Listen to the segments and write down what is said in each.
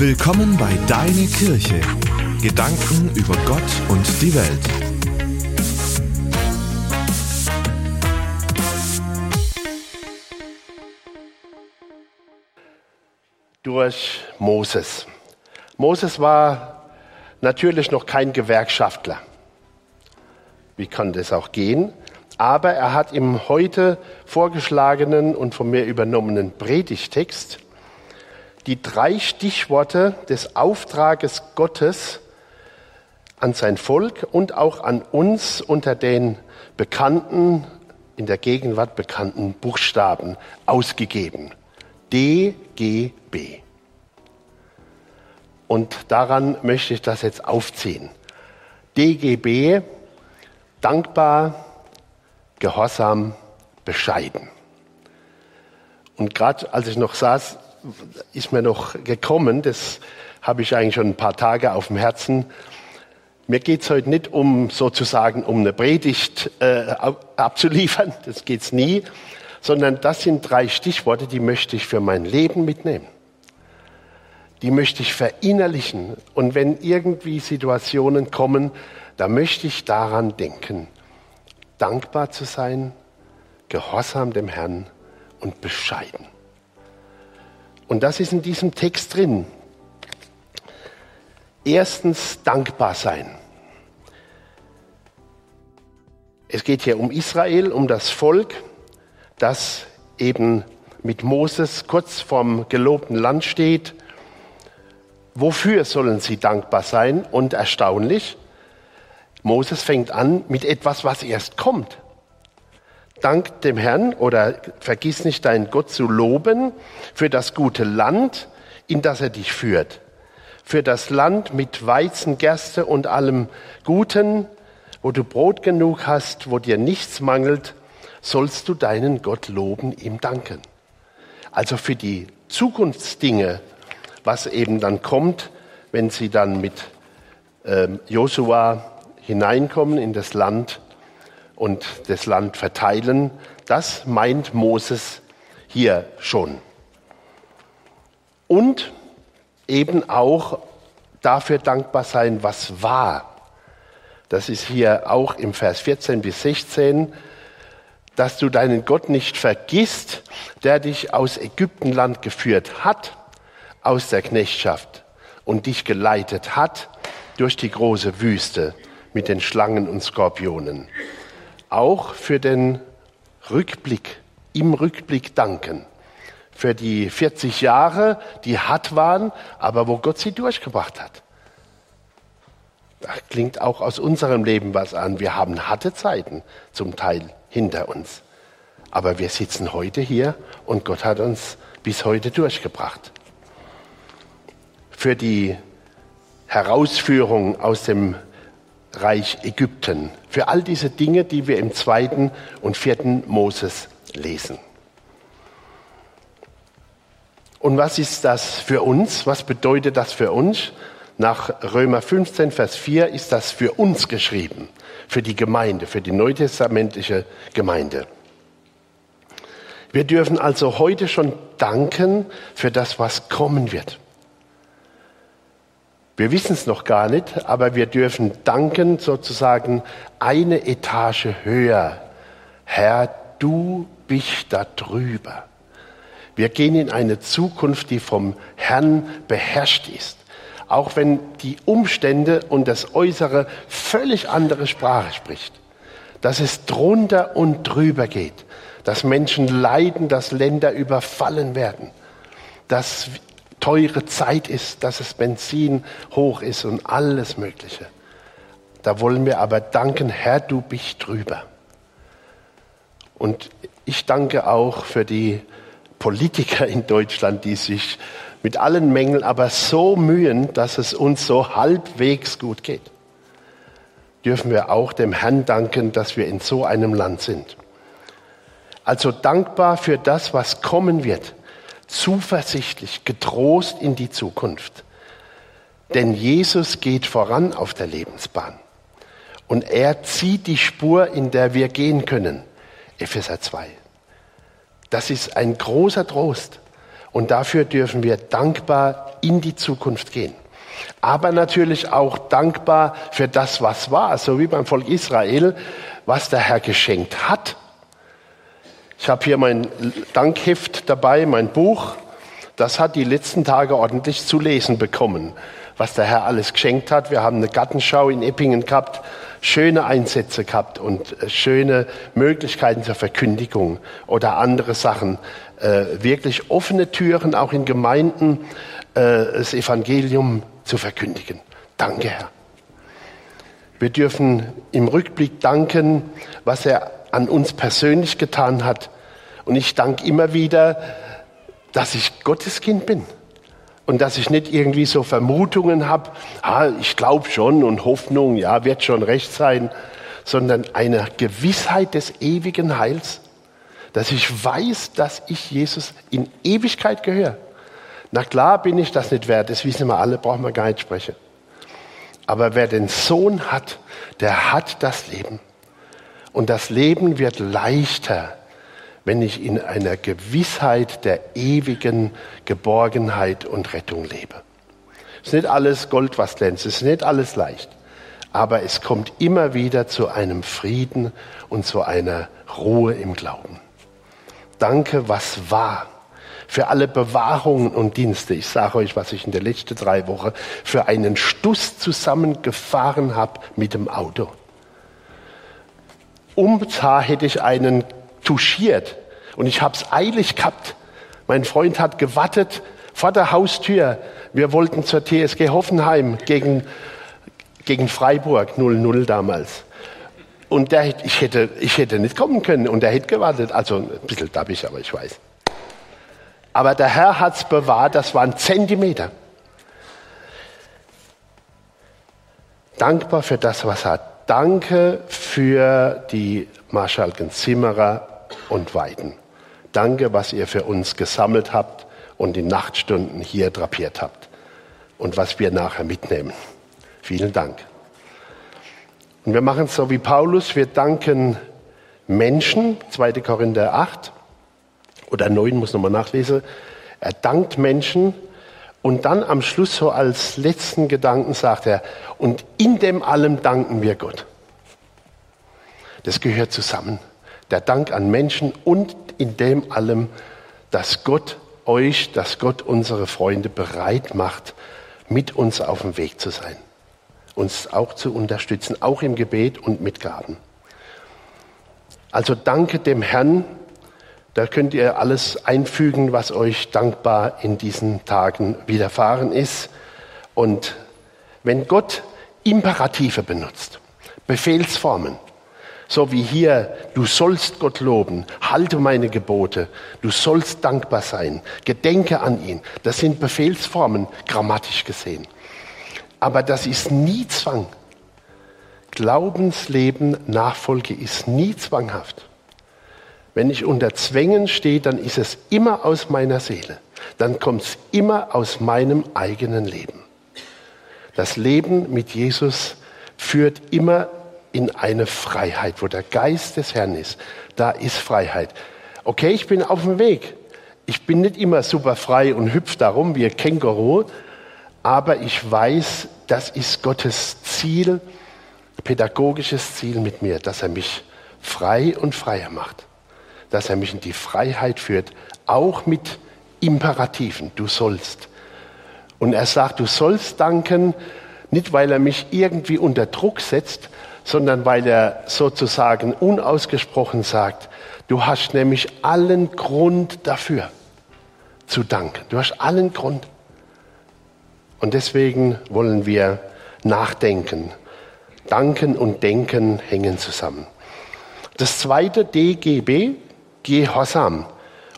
Willkommen bei Deine Kirche. Gedanken über Gott und die Welt. Durch Moses. Moses war natürlich noch kein Gewerkschaftler. Wie kann das auch gehen? Aber er hat im heute vorgeschlagenen und von mir übernommenen Predigtext die drei Stichworte des Auftrages Gottes an sein Volk und auch an uns unter den bekannten, in der Gegenwart bekannten Buchstaben ausgegeben. DGB. Und daran möchte ich das jetzt aufziehen. DGB, dankbar, gehorsam, bescheiden. Und gerade als ich noch saß, ist mir noch gekommen, das habe ich eigentlich schon ein paar Tage auf dem Herzen. Mir geht es heute nicht um sozusagen um eine Predigt äh, abzuliefern, das geht's nie, sondern das sind drei Stichworte, die möchte ich für mein Leben mitnehmen. Die möchte ich verinnerlichen. Und wenn irgendwie Situationen kommen, da möchte ich daran denken, dankbar zu sein, gehorsam dem Herrn und bescheiden. Und das ist in diesem Text drin. Erstens dankbar sein. Es geht hier um Israel, um das Volk, das eben mit Moses kurz vorm gelobten Land steht. Wofür sollen sie dankbar sein? Und erstaunlich, Moses fängt an mit etwas, was erst kommt. Dank dem Herrn oder vergiss nicht deinen Gott zu loben für das gute Land, in das er dich führt. Für das Land mit Weizen, Gerste und allem Guten, wo du Brot genug hast, wo dir nichts mangelt, sollst du deinen Gott loben, ihm danken. Also für die Zukunftsdinge, was eben dann kommt, wenn sie dann mit ähm, Josua hineinkommen in das Land und das Land verteilen, das meint Moses hier schon. Und eben auch dafür dankbar sein, was war. Das ist hier auch im Vers 14 bis 16, dass du deinen Gott nicht vergisst, der dich aus Ägyptenland geführt hat, aus der Knechtschaft und dich geleitet hat durch die große Wüste mit den Schlangen und Skorpionen. Auch für den Rückblick, im Rückblick danken. Für die 40 Jahre, die hart waren, aber wo Gott sie durchgebracht hat. Da klingt auch aus unserem Leben was an. Wir haben harte Zeiten zum Teil hinter uns. Aber wir sitzen heute hier und Gott hat uns bis heute durchgebracht. Für die Herausführung aus dem Reich Ägypten. Für all diese Dinge, die wir im zweiten und vierten Moses lesen. Und was ist das für uns? Was bedeutet das für uns? Nach Römer 15, Vers 4 ist das für uns geschrieben, für die Gemeinde, für die neutestamentliche Gemeinde. Wir dürfen also heute schon danken für das, was kommen wird. Wir wissen es noch gar nicht, aber wir dürfen danken sozusagen eine Etage höher. Herr, du bist da drüber. Wir gehen in eine Zukunft, die vom Herrn beherrscht ist. Auch wenn die Umstände und das Äußere völlig andere Sprache spricht. Dass es drunter und drüber geht. Dass Menschen leiden, dass Länder überfallen werden. Dass teure Zeit ist, dass es Benzin hoch ist und alles Mögliche. Da wollen wir aber danken, Herr, du bist drüber. Und ich danke auch für die Politiker in Deutschland, die sich mit allen Mängeln aber so mühen, dass es uns so halbwegs gut geht. Dürfen wir auch dem Herrn danken, dass wir in so einem Land sind. Also dankbar für das, was kommen wird zuversichtlich, getrost in die Zukunft. Denn Jesus geht voran auf der Lebensbahn. Und er zieht die Spur, in der wir gehen können. Epheser 2. Das ist ein großer Trost. Und dafür dürfen wir dankbar in die Zukunft gehen. Aber natürlich auch dankbar für das, was war, so wie beim Volk Israel, was der Herr geschenkt hat. Habe hier mein Dankheft dabei, mein Buch. Das hat die letzten Tage ordentlich zu lesen bekommen, was der Herr alles geschenkt hat. Wir haben eine Gartenschau in Eppingen gehabt, schöne Einsätze gehabt und äh, schöne Möglichkeiten zur Verkündigung oder andere Sachen. Äh, wirklich offene Türen auch in Gemeinden, äh, das Evangelium zu verkündigen. Danke, Herr. Wir dürfen im Rückblick danken, was er an uns persönlich getan hat. Und ich danke immer wieder, dass ich Gottes Kind bin und dass ich nicht irgendwie so Vermutungen habe, ah, ich glaube schon und Hoffnung, ja, wird schon recht sein, sondern eine Gewissheit des ewigen Heils, dass ich weiß, dass ich Jesus in Ewigkeit gehöre. Na klar bin ich das nicht wert, das wissen wir alle, brauchen wir gar nicht sprechen. Aber wer den Sohn hat, der hat das Leben. Und das Leben wird leichter, wenn ich in einer Gewissheit der ewigen Geborgenheit und Rettung lebe. Es ist nicht alles Gold, was glänzt, es ist nicht alles leicht, aber es kommt immer wieder zu einem Frieden und zu einer Ruhe im Glauben. Danke, was war für alle Bewahrungen und Dienste. Ich sage euch, was ich in der letzten drei Wochen für einen Stuss zusammengefahren habe mit dem Auto. Umzah hätte ich einen touchiert. Und ich habe es eilig gehabt. Mein Freund hat gewartet vor der Haustür. Wir wollten zur TSG Hoffenheim gegen, gegen Freiburg 0-0 damals. Und der, ich, hätte, ich hätte nicht kommen können und er hätte gewartet. Also ein bisschen dabbig, aber ich weiß. Aber der Herr hat es bewahrt, das waren Zentimeter. Dankbar für das, was er hat. Danke für die Marschalken Zimmerer und Weiden. Danke, was ihr für uns gesammelt habt und die Nachtstunden hier drapiert habt und was wir nachher mitnehmen. Vielen Dank. Und wir machen es so wie Paulus. Wir danken Menschen, 2. Korinther 8 oder 9, muss nochmal nachlesen. Er dankt Menschen und dann am Schluss so als letzten Gedanken sagt er, und in dem allem danken wir Gott. Das gehört zusammen der Dank an Menschen und in dem allem, dass Gott euch, dass Gott unsere Freunde bereit macht, mit uns auf dem Weg zu sein, uns auch zu unterstützen, auch im Gebet und mit Gaben. Also danke dem Herrn, da könnt ihr alles einfügen, was euch dankbar in diesen Tagen widerfahren ist. Und wenn Gott Imperative benutzt, Befehlsformen, so wie hier, du sollst Gott loben, halte meine Gebote, du sollst dankbar sein, gedenke an ihn. Das sind Befehlsformen, grammatisch gesehen. Aber das ist nie Zwang. Glaubensleben, Nachfolge ist nie zwanghaft. Wenn ich unter Zwängen stehe, dann ist es immer aus meiner Seele. Dann kommt es immer aus meinem eigenen Leben. Das Leben mit Jesus führt immer in eine Freiheit, wo der Geist des Herrn ist. Da ist Freiheit. Okay, ich bin auf dem Weg. Ich bin nicht immer super frei und hüpf darum wie ein Känguru, aber ich weiß, das ist Gottes Ziel, pädagogisches Ziel mit mir, dass er mich frei und freier macht, dass er mich in die Freiheit führt, auch mit Imperativen, du sollst. Und er sagt, du sollst danken, nicht weil er mich irgendwie unter Druck setzt, sondern weil er sozusagen unausgesprochen sagt, du hast nämlich allen Grund dafür zu danken. Du hast allen Grund. Und deswegen wollen wir nachdenken. Danken und Denken hängen zusammen. Das zweite DGB, Gehorsam.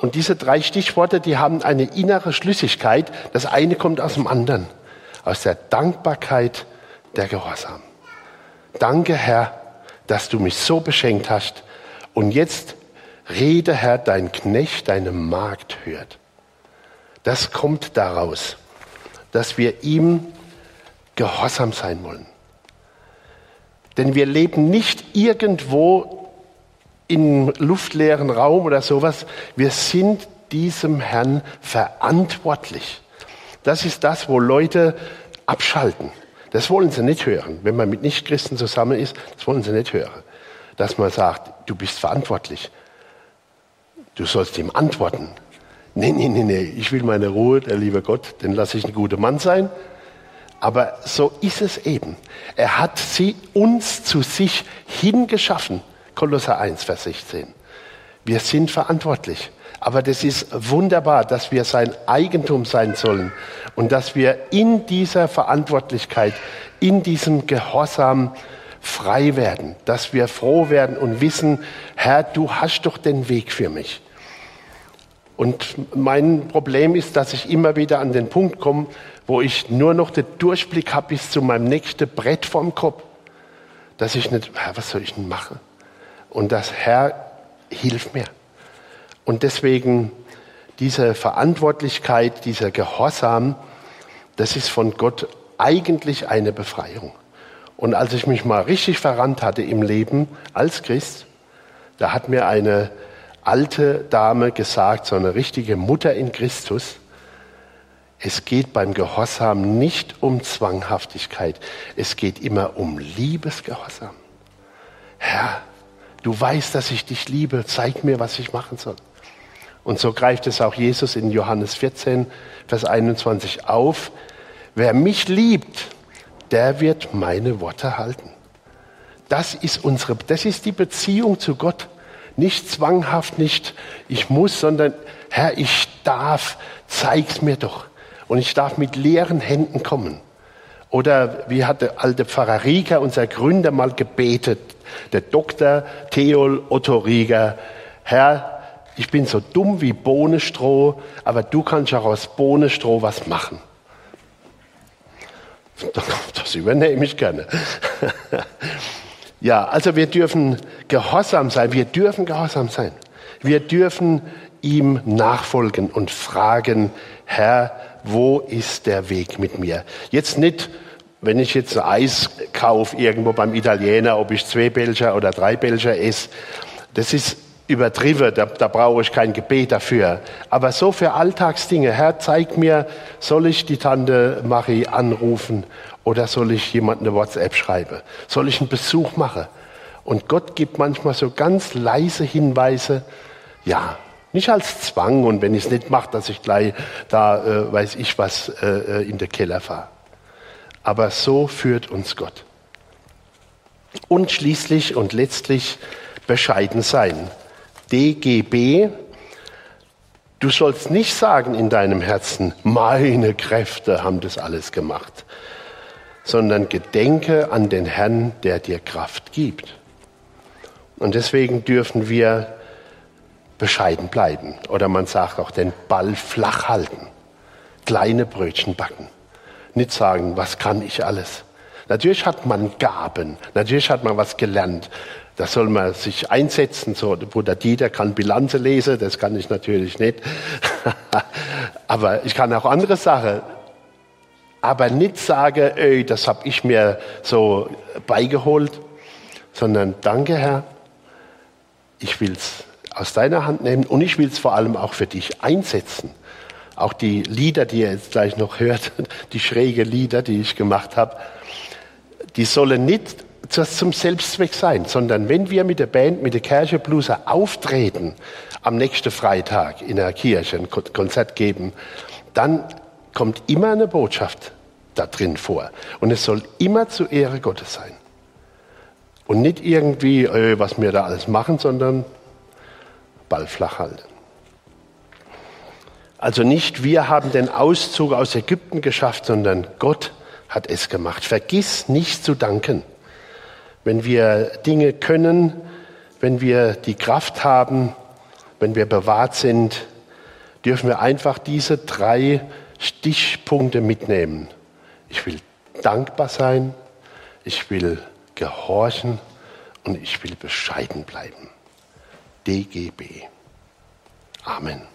Und diese drei Stichworte, die haben eine innere Schlüssigkeit. Das eine kommt aus dem anderen. Aus der Dankbarkeit der Gehorsam. Danke, Herr, dass du mich so beschenkt hast. Und jetzt rede, Herr, dein Knecht, deine Magd hört. Das kommt daraus, dass wir ihm gehorsam sein wollen. Denn wir leben nicht irgendwo im luftleeren Raum oder sowas. Wir sind diesem Herrn verantwortlich. Das ist das, wo Leute abschalten. Das wollen sie nicht hören. Wenn man mit Nichtchristen zusammen ist, das wollen sie nicht hören. Dass man sagt, du bist verantwortlich. Du sollst ihm antworten. Nee, nee, nee, nee, ich will meine Ruhe, der liebe Gott, den lasse ich ein guter Mann sein. Aber so ist es eben. Er hat sie uns zu sich hingeschaffen. Kolosser 1, Vers 16. Wir sind verantwortlich. Aber das ist wunderbar, dass wir sein Eigentum sein sollen und dass wir in dieser Verantwortlichkeit, in diesem Gehorsam frei werden, dass wir froh werden und wissen, Herr, du hast doch den Weg für mich. Und mein Problem ist, dass ich immer wieder an den Punkt komme, wo ich nur noch den Durchblick habe bis zu meinem nächsten Brett vorm Kopf, dass ich nicht, Herr, was soll ich denn machen? Und das Herr, hilf mir. Und deswegen diese Verantwortlichkeit, dieser Gehorsam, das ist von Gott eigentlich eine Befreiung. Und als ich mich mal richtig verrannt hatte im Leben als Christ, da hat mir eine alte Dame gesagt, so eine richtige Mutter in Christus, es geht beim Gehorsam nicht um Zwanghaftigkeit, es geht immer um Liebesgehorsam. Herr, du weißt, dass ich dich liebe, zeig mir, was ich machen soll. Und so greift es auch Jesus in Johannes 14, Vers 21 auf. Wer mich liebt, der wird meine Worte halten. Das ist unsere, das ist die Beziehung zu Gott. Nicht zwanghaft, nicht ich muss, sondern Herr, ich darf, zeig's mir doch. Und ich darf mit leeren Händen kommen. Oder wie hat der alte Pfarrer Rieger, unser Gründer, mal gebetet, der Dr. Theol Otto Rieger, Herr, ich bin so dumm wie Bohnenstroh, aber du kannst auch aus Bohnenstroh was machen. Das übernehme ich gerne. Ja, also wir dürfen gehorsam sein. Wir dürfen gehorsam sein. Wir dürfen ihm nachfolgen und fragen, Herr, wo ist der Weg mit mir? Jetzt nicht, wenn ich jetzt Eis kaufe irgendwo beim Italiener, ob ich zwei Belger oder drei Belger esse. Das ist übertrieben, da, da brauche ich kein Gebet dafür. Aber so für Alltagsdinge, Herr, zeig mir, soll ich die Tante Marie anrufen oder soll ich jemand eine WhatsApp schreiben? Soll ich einen Besuch machen? Und Gott gibt manchmal so ganz leise Hinweise, ja, nicht als Zwang und wenn ich es nicht mache, dass ich gleich da, äh, weiß ich was, äh, äh in der Keller fahre. Aber so führt uns Gott. Und schließlich und letztlich bescheiden sein. DGB, du sollst nicht sagen in deinem Herzen, meine Kräfte haben das alles gemacht, sondern gedenke an den Herrn, der dir Kraft gibt. Und deswegen dürfen wir bescheiden bleiben. Oder man sagt auch den Ball flach halten. Kleine Brötchen backen. Nicht sagen, was kann ich alles. Natürlich hat man Gaben, natürlich hat man was gelernt, da soll man sich einsetzen. So, Bruder Dieter kann Bilanze lesen, das kann ich natürlich nicht. Aber ich kann auch andere Sachen. Aber nicht sagen, ey, das habe ich mir so beigeholt, sondern danke Herr, ich will es aus deiner Hand nehmen und ich will es vor allem auch für dich einsetzen. Auch die Lieder, die ihr jetzt gleich noch hört, die schräge Lieder, die ich gemacht habe, die sollen nicht zum Selbstzweck sein, sondern wenn wir mit der Band, mit der Kirche Blueser auftreten, am nächsten Freitag in der Kirche ein Konzert geben, dann kommt immer eine Botschaft da drin vor. Und es soll immer zur Ehre Gottes sein. Und nicht irgendwie, äh, was wir da alles machen, sondern Ball flach halten. Also nicht wir haben den Auszug aus Ägypten geschafft, sondern Gott hat es gemacht. Vergiss nicht zu danken wenn wir Dinge können, wenn wir die Kraft haben, wenn wir bewahrt sind, dürfen wir einfach diese drei Stichpunkte mitnehmen. Ich will dankbar sein, ich will gehorchen und ich will bescheiden bleiben. DGB. Amen.